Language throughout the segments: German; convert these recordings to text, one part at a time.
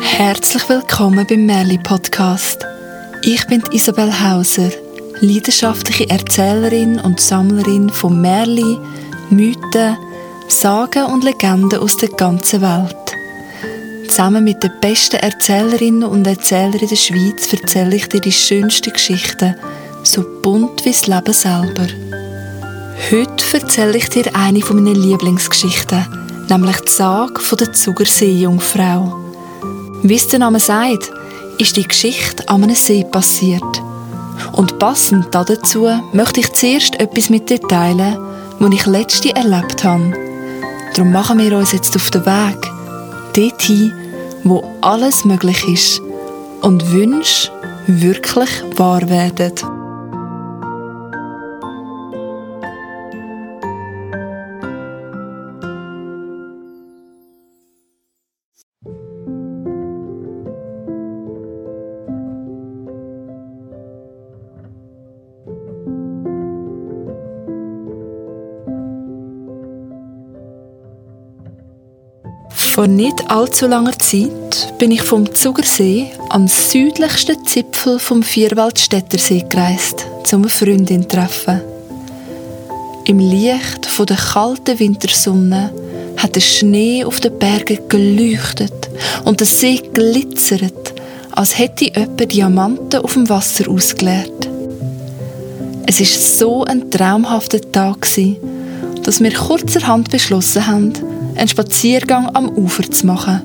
Herzlich willkommen beim Merli Podcast. Ich bin Isabel Hauser, leidenschaftliche Erzählerin und Sammlerin von Merli, Mythen, Sagen und Legenden aus der ganzen Welt. Zusammen mit den besten Erzählerinnen und Erzählern in der Schweiz erzähle ich dir die schönsten Geschichten, so bunt wie das Leben selber. Heute erzähle ich dir eine meiner Lieblingsgeschichten, nämlich die Sage der Zugerseejungfrau. Wie es der Name sagt, ist die Geschichte an einem See passiert. Und passend dazu möchte ich zuerst etwas mit dir teilen, was ich letzte erlebt habe. Darum machen wir uns jetzt auf den Weg, dorthin, wo alles möglich ist und Wünsche wirklich wahr werden. Vor nicht allzu langer Zeit bin ich vom Zugersee am südlichsten Zipfel vom Vierwaldstättersee gereist, um eine Freundin zu treffen. Im Licht der kalten Wintersonne hat der Schnee auf den Bergen geleuchtet und der See glitzert, als hätte jemand Diamanten auf dem Wasser ausgeleert. Es ist so ein traumhafter Tag dass wir kurzerhand beschlossen haben, einen Spaziergang am Ufer zu machen.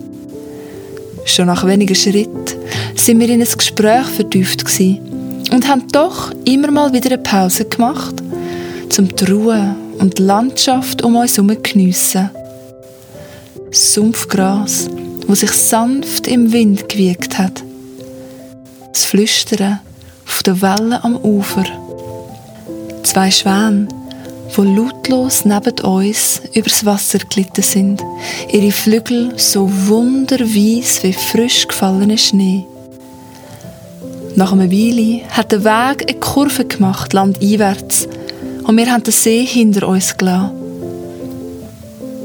Schon nach wenigen Schritten sind wir in ein Gespräch vertieft und haben doch immer mal wieder eine Pause gemacht, zum die Ruhe und die Landschaft um uns herum zu geniessen. Sumpfgras, wo sich sanft im Wind gewiegt hat. Das Flüstern auf der Welle am Ufer. Zwei Schwäne, wo lautlos neben uns übers Wasser glitten sind, ihre Flügel so wunderweiß wie frisch gefallener Schnee. Nach einer Weile hat der Weg eine Kurve gemacht, landeinwärts, und wir haben den See hinter uns gelassen.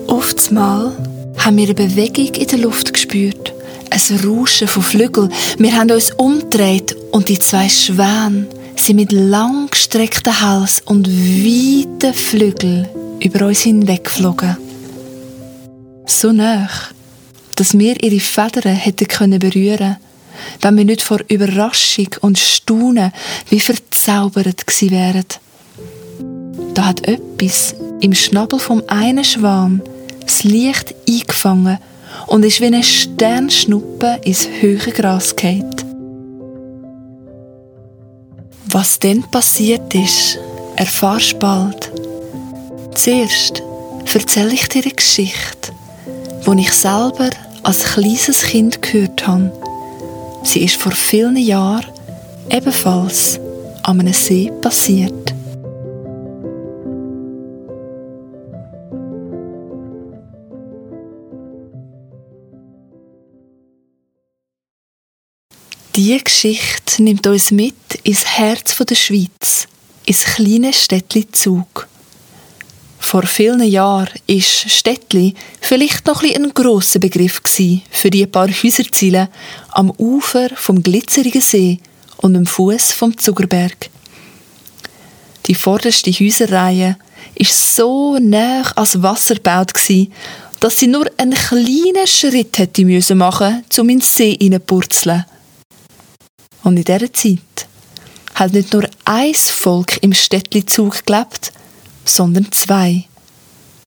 Oftmals haben wir eine Bewegung in der Luft gespürt, ein Rauschen von Flügeln. Wir haben uns umgedreht und die zwei Schwäne sie mit langgestrecktem Hals und weiten Flügeln über uns hinwegflogen. So nah, dass wir ihre Federn hätten können berühren wenn wir nicht vor Überraschung und Staunen wie verzaubert gewesen wären. Da hat etwas im Schnabel vom einen Schwan das Licht eingefangen und ist wie eine Sternschnuppe ins höhere Gras gefallen. Was dann passiert ist, erfahrst bald. Zuerst erzähle ich dir eine Geschichte, die ich selber als kleines Kind gehört habe. Sie ist vor vielen Jahren ebenfalls an einem See passiert. Diese Geschichte nimmt uns mit ins Herz der Schweiz, ins kleine Städtli Zug. Vor vielen Jahren war Städtli vielleicht noch ein grosser Begriff für die paar Häuserziele am Ufer vom glitzerigen See und am Fuß vom Zuckerberg. Die vorderste Häuserreihe ist so nah ans Wasser gebaut dass sie nur einen kleinen Schritt machen müssen, um in den See hineinpurzeln. Und in dieser Zeit hat nicht nur ein Volk im Städtlizug gelebt, sondern zwei.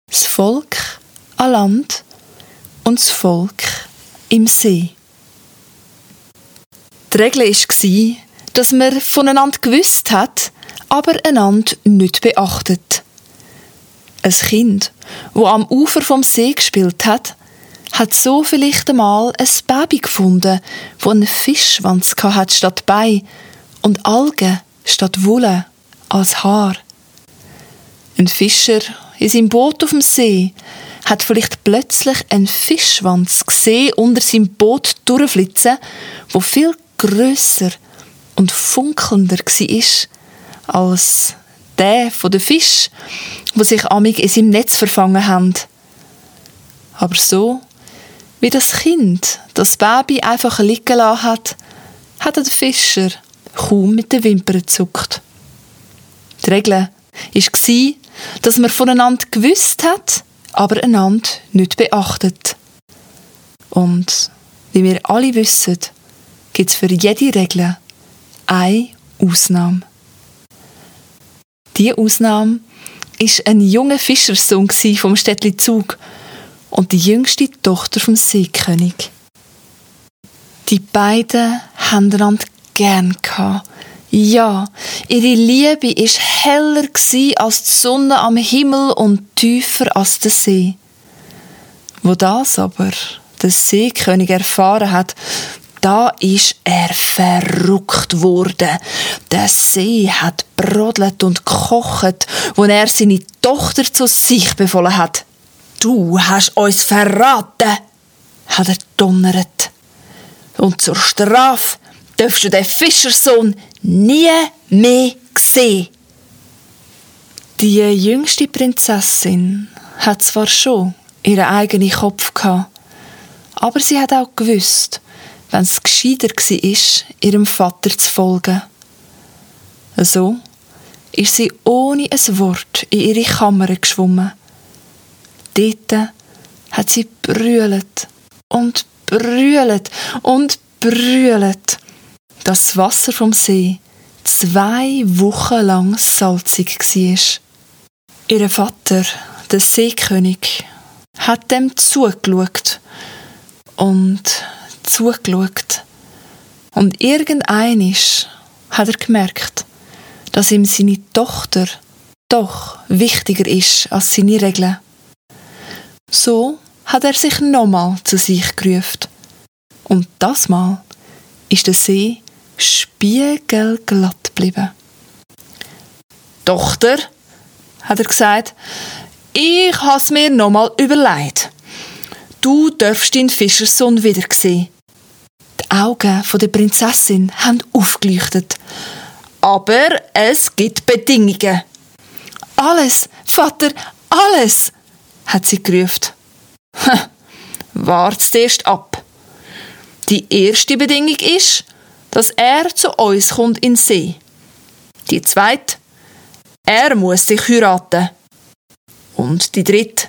Das Volk an Land und das Volk im See. Die Regel war, dass man voneinander gewusst hat, aber einander nicht beachtet. Ein Kind, wo am Ufer vom See gespielt hat, hat so vielleicht einmal ein Baby gefunden, wo einen Fischschwanz hat statt Bein und Algen statt Wolle als Haar. Ein Fischer in seinem Boot auf dem See hat vielleicht plötzlich einen Fischschwanz gesehen unter seinem Boot durchflitzen, wo viel grösser und funkelnder war als der von den Fisch, wo sich amig in seinem Netz verfangen haben. Aber so, wie das Kind das Baby einfach liegen lassen hat, hat der Fischer kaum mit den Wimpern gezuckt. Die Regel war, dass man voneinander gewusst hat, aber einander nicht beachtet. Und wie wir alle wissen, gibt es für jede Regel eine Ausnahme. Diese Ausnahme war ein junger Fischersohn vom Städtli Zug und die jüngste Tochter vom Seekönig. Die beiden haben einander gern gehabt. Ja, ihre Liebe ist heller als die Sonne am Himmel und tiefer als der See. Wo das aber der Seekönig erfahren hat, da ist er verrückt worden. Der See hat brodelt und kocht, wo er seine Tochter zu sich befohlen hat. Du hast uns verraten, hat er donnert. Und zur Strafe darfst du den Fischersohn nie mehr sehen. Die jüngste Prinzessin hat zwar schon ihren eigenen Kopf gehabt, aber sie hat auch gewusst, wenn es gescheiter war, ihrem Vater zu folgen. So ist sie ohne ein Wort in ihre Kammer geschwommen. Dort hat sie brüllt und brüllt und brüllt, dass das Wasser vom See zwei Wochen lang salzig war. Ihr Vater, der Seekönig, hat dem zugeschaut und zugeschaut. Und irgendeinisch hat er gemerkt, dass ihm seine Tochter doch wichtiger ist als seine Regeln. So hat er sich nochmal zu sich gerufen. Und das Mal ist der See spiegelglatt geblieben. Tochter, hat er gesagt, ich has mir nochmal überlegt. Du darfst deinen Fischersohn wiedersehen. Die Augen der Prinzessin haben aufgeleuchtet. Aber es gibt Bedingungen. Alles, Vater, alles, hat sie gerufen. Wart's erst ab. Die erste Bedingung ist, dass er zu uns kommt in See. Die zweite, er muss sich heiraten. Und die dritte,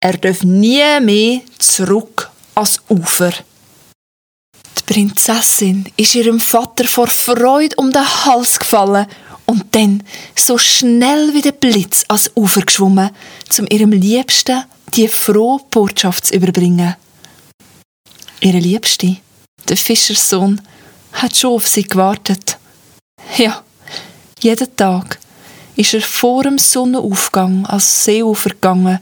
er darf nie mehr zurück ans Ufer. Die Prinzessin ist ihrem Vater vor Freude um den Hals gefallen und dann so schnell wie der Blitz ans Ufer geschwommen, um ihrem Liebsten die frohe Botschaft zu überbringen. Ihre Liebste, der Fischerssohn, hat schon auf sie gewartet. Ja, jeden Tag ist er vor dem Sonnenaufgang als Seeufer gegangen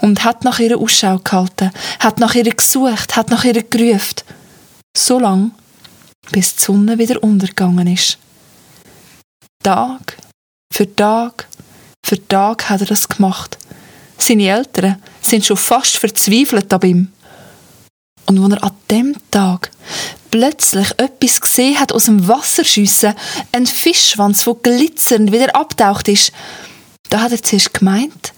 und hat nach ihrer Ausschau gehalten, hat nach ihr gesucht, hat nach ihr gerufen. So lang, bis die Sonne wieder untergegangen ist. Tag für Tag für Tag hat er das gemacht. Seine Eltern sind schon fast verzweifelt an ihm. Und als er an dem Tag plötzlich etwas gesehen hat aus dem Wasser schiessen, ein Fischschwanz, der glitzernd wieder abtaucht ist, da hat er zuerst gemeint,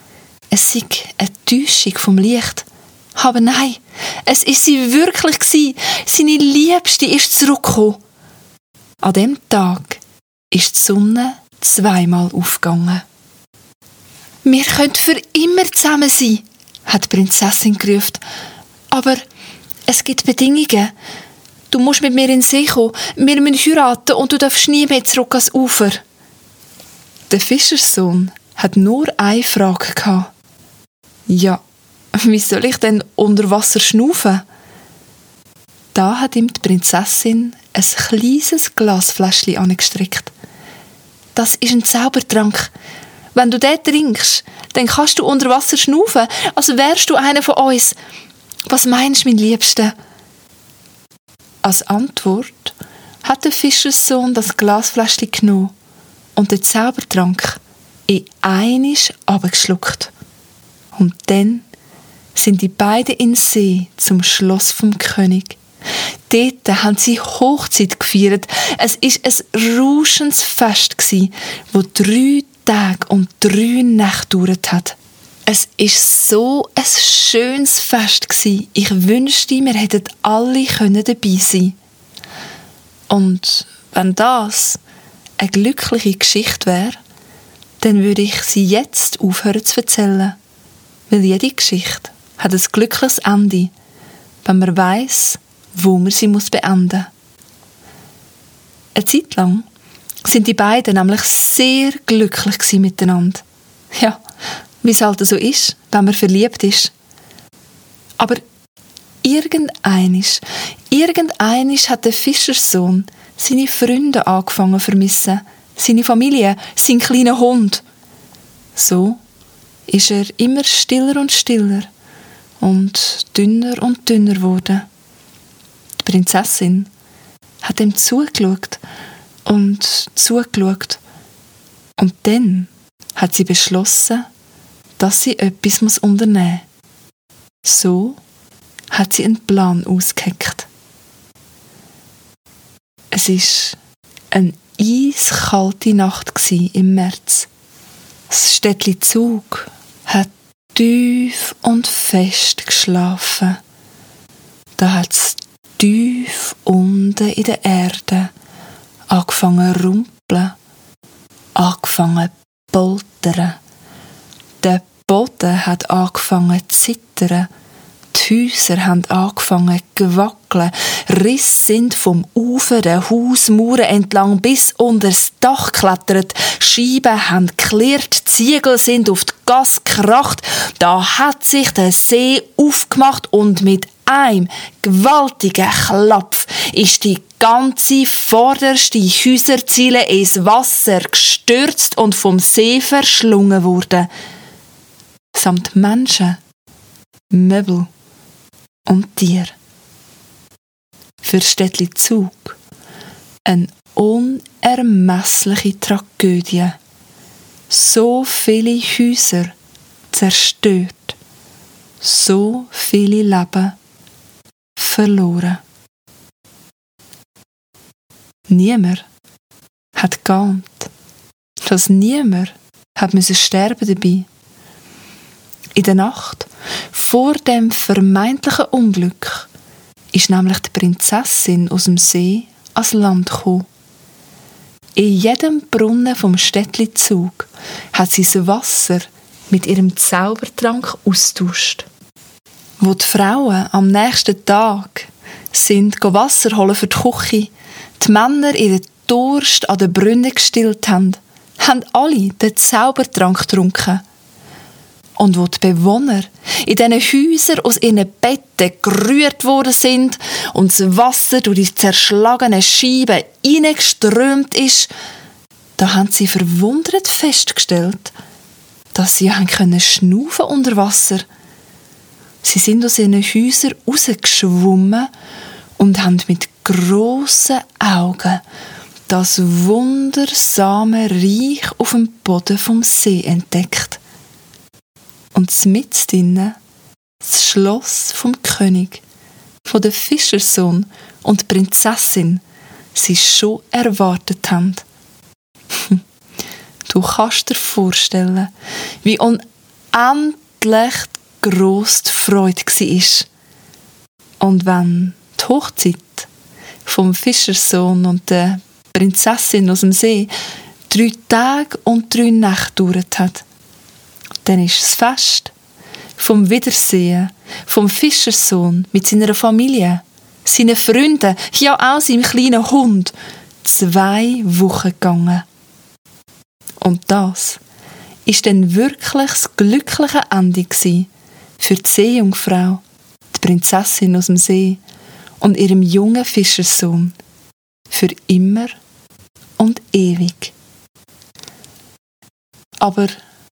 es sei eine Täuschung vom Licht. Aber nein, es ist sie wirklich gsi. Seine Liebste ist zurückgekommen. An dem Tag ist die Sonne zweimal aufgegangen. Wir können für immer zusammen sein, hat die Prinzessin gerufen. Aber es gibt Bedingungen. Du musst mit mir in den See kommen, wir müssen heiraten und du darfst nie mehr zurück ans Ufer. Der Fischerssohn hat nur eine Frage gehabt. Ja, wie soll ich denn unter Wasser schnaufen? Da hat ihm die Prinzessin ein kleines Glasfläschchen angestreckt. Das ist ein Zaubertrank. Wenn du den trinkst, dann kannst du unter Wasser schnaufen, als wärst du einer von uns. Was meinst du, mein Liebster? Als Antwort hat der Fischerssohn das Glasfläschchen genommen und den Zaubertrank in einisch abgeschluckt. Und dann sind die beiden in See zum Schloss vom König. Dort haben sie Hochzeit gefeiert. Es ist ein rauschendes Fest wo drei Tage und drei Nächte gedauert hat. Es ist so ein schönes Fest gsi. Ich wünschte, wir hätten alle können dabei sein. Und wenn das eine glückliche Geschichte wäre, dann würde ich sie jetzt aufhören zu erzählen. Weil jede Geschichte hat ein glückliches Ende, wenn man weiß, wo man sie muss beenden muss. Eine Zeit lang sind die beiden nämlich sehr glücklich miteinander. Ja, wie es halt so ist, wenn man verliebt ist. Aber irgendeinisch, irgendeinisch hat der Fischerssohn seine Freunde angefangen zu vermissen, seine Familie, seinen kleinen Hund. So ist er immer stiller und stiller und dünner und dünner geworden. Prinzessin hat ihm zugeschaut und zugeschaut. Und dann hat sie beschlossen, dass sie etwas unternehmen muss. So hat sie einen Plan ausgeheckt. Es ist eine eiskalte Nacht im März. Das Städtli Zug hat tief und fest geschlafen. Da hat es unten in der Erde angefangen zu rumpeln, angefangen zu poltern. Der Boden hat angefangen zu zittern. Die Häuser haben angefangen zu wackeln. Riss sind vom Ufer der Hausmauern entlang bis unter das Dach geklettert. Scheiben haben geklärt, Ziegel sind auf die Gas gekracht. Da hat sich der See aufgemacht und mit einem gewaltigen Klapf ist die ganze vorderste Häuserziele ins Wasser gestürzt und vom See verschlungen worden. Samt Menschen, Möbel und Tier. Für Städtli Zug eine unermessliche Tragödie. So viele Häuser zerstört, so viele Leben verloren. Niemand hat geahnt, dass niemand hat müssen sterben dabei. In der Nacht vor dem vermeintlichen Unglück ist nämlich die Prinzessin aus dem See ans Land gekommen. In jedem Brunnen vom Städtli Zug hat sie das Wasser mit ihrem Zaubertrank austauscht. Wo die Frauen am nächsten Tag sind Wasser holen für die Küche, die Männer ihren Durst an den Brunnen gestillt haben, haben alle den Zaubertrank getrunken. Und wo die Bewohner in diesen Häusern aus ihren Betten gerührt worden sind und das Wasser durch die zerschlagenen Scheiben hineingeströmt ist, da haben sie verwundert festgestellt, dass sie haben können schnaufen unter Wasser. Sie sind aus ihren Häusern rausgeschwommen und haben mit grossen Augen das wundersame Reich auf dem Boden vom See entdeckt. Und mit drinnen das Schloss vom König, von der Fischersohn und Prinzessin sie schon erwartet haben. Du kannst dir vorstellen, wie unendlich gross die Freude war. Und wenn die Hochzeit vom Fischersohn und der Prinzessin aus dem See drei Tage und drei Nächte gedauert hat. Dann ist es Fest. Vom Wiedersehen. Vom Fischersohn mit seiner Familie, seinen Freunden, ja auch seinem kleinen Hund, zwei Wochen gegangen. Und das ist dann wirklich das glückliche Ende für die Seejungfrau, die Prinzessin aus dem See und ihrem jungen Fischersohn für immer und ewig. Aber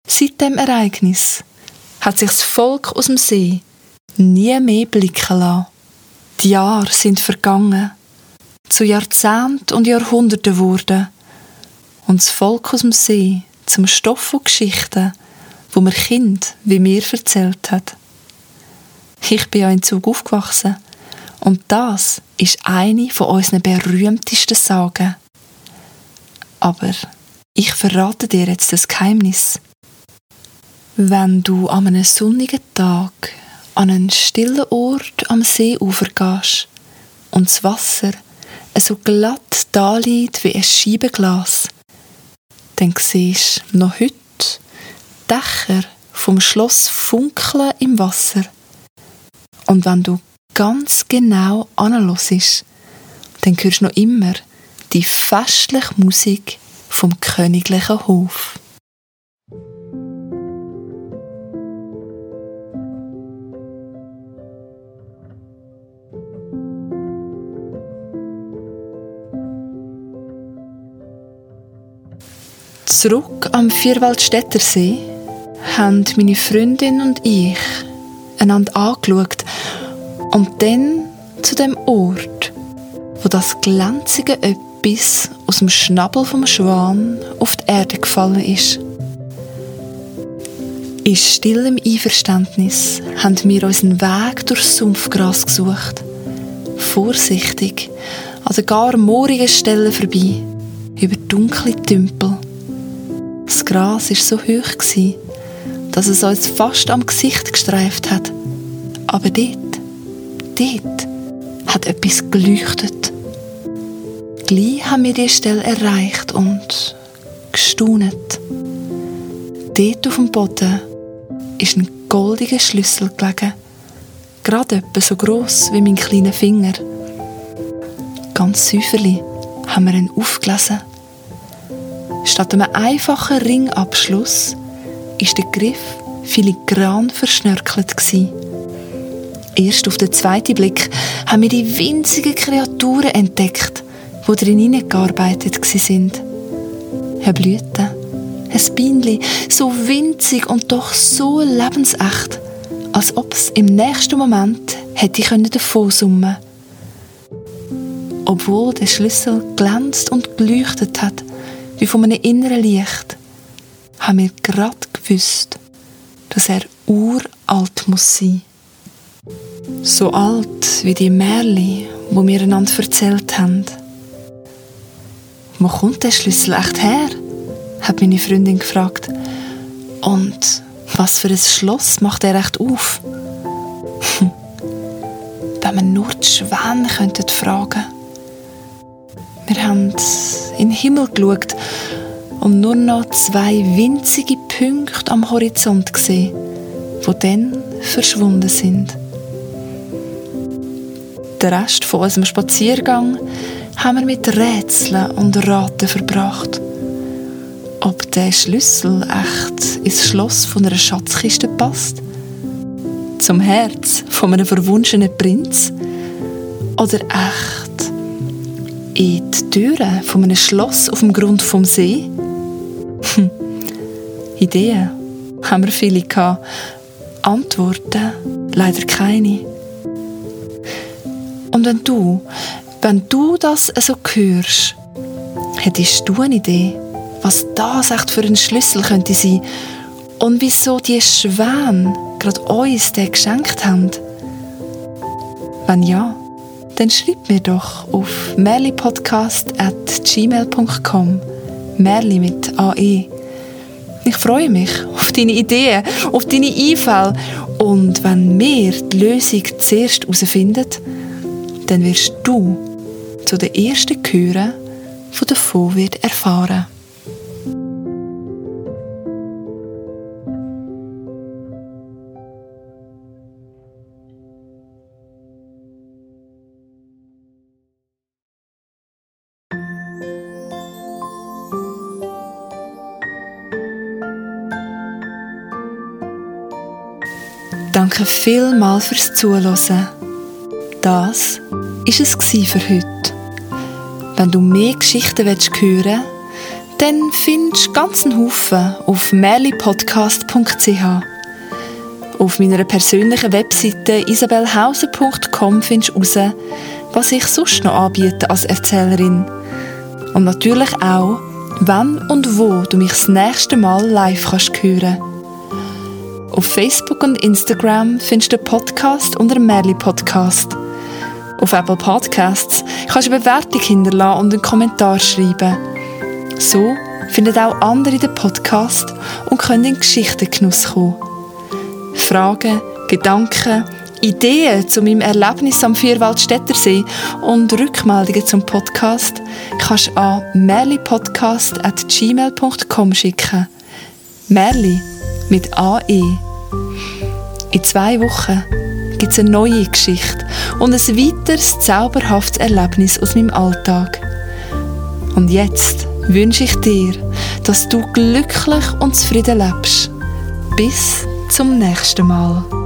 seit dem Ereignis hat sich das Volk aus dem See nie mehr blicken lassen. Die Jahre sind vergangen, zu Jahrzehnten und Jahrhunderten wurden und das Volk aus dem See zum Stoff von Geschichten, wo mir Kind wie mir erzählt hat. Ich bin ja in Zug aufgewachsen und das ist eine von unseren berühmtesten Sagen. Aber Ich verrate dir jetzt das Geheimnis. Wenn du an einem sonnigen Tag an einen stillen Ort am Seeufer gehst und das Wasser so glatt da liegt wie ein Scheibenglas, dann siehst du noch heute Dächer vom Schloss funkeln im Wasser. Und wenn du ganz genau anhörst, dann hörst du noch immer die festliche Musik vom königlichen Hof. Zurück am Vierwaldstätter See haben meine Freundin und ich einander angeschaut und dann zu dem Ort, wo das glänzige Öppis aus dem Schnabel vom Schwan auf die Erde gefallen ist. In stillem Einverständnis haben wir unseren Weg durchs Sumpfgras gesucht. Vorsichtig, an den gar moorigen Stellen vorbei, über dunkle Tümpel das Gras war so hoch, dass es uns fast am Gesicht gestreift hat. Aber dort, dort hat etwas geleuchtet. Gleich haben wir die Stelle erreicht und gestaunet. Dort auf dem Boden ist ein goldiger Schlüssel gelegen. Gerade etwa so gross wie mein kleiner Finger. Ganz säuferlich haben wir ihn aufgelesen. Statt einem einfachen Ringabschluss ist der Griff filigran verschnörkelt. Erst auf den zweiten Blick haben wir die winzigen Kreaturen entdeckt, die drin hineingearbeitet sind. Herr Blüten, ein Bienchen, so winzig und doch so lebensecht, als ob es im nächsten Moment hätte können davon summen. Obwohl der Schlüssel glänzt und geleuchtet hat, wie von einem inneren Licht, haben wir gerade gewusst, dass er uralt muss sein. So alt wie die Märli, wo wir einander erzählt haben. Wo kommt der Schlüssel echt her? hat meine Freundin gefragt. Und was für ein Schloss macht er echt auf? Wenn wir nur die Schwäne fragen. Wir haben in den Himmel geschaut und nur noch zwei winzige Punkte am Horizont gesehen, die dann verschwunden sind. Den Rest von unserem Spaziergang haben wir mit Rätseln und Raten verbracht. Ob der Schlüssel echt ins Schloss von einer Schatzkiste passt? Zum Herz von einem verwunschenen Prinz? Oder echt in die Türen von einem Schloss auf dem Grund vom See? Hm. Ideen haben wir viele gehabt. Antworten leider keine. Und wenn du, wenn du das so hörst, hättest du eine Idee, was das echt für ein Schlüssel könnte sein und wieso die Schwäne gerade uns den geschenkt haben? Wenn ja, dann schreib mir doch auf merlipodcast.gmail.com Merli mit AE. Ich freue mich auf deine Ideen, auf deine Einfälle. Und wenn wir die Lösung zuerst herausfinden, dann wirst du zu den ersten gehören, die davon wird erfahren Danke vielmals fürs Zuhören. Das war es für heute. Wenn du mehr Geschichten hören willst, dann findest du ganzen Haufen auf merlipodcast.ch. Auf meiner persönlichen Webseite isabelhauser.com findest du heraus, was ich sonst noch anbiete als Erzählerin. Und natürlich auch, wann und wo du mich das nächste Mal live hören kannst. Auf Facebook und Instagram findest du den Podcast unter Merli Podcast. Auf Apple Podcasts kannst du eine Bewertung hinterlassen und einen Kommentar schreiben. So finden auch andere den Podcast und können in Geschichtengenuss kommen. Fragen, Gedanken, Ideen zu meinem Erlebnis am Vierwaldstättersee und Rückmeldungen zum Podcast kannst du an merlipodcast.gmail.com schicken. Merli mit AE. In zwei Wochen gibt es eine neue Geschichte und ein weiteres zauberhaftes Erlebnis aus meinem Alltag. Und jetzt wünsche ich dir, dass du glücklich und zufrieden lebst. Bis zum nächsten Mal.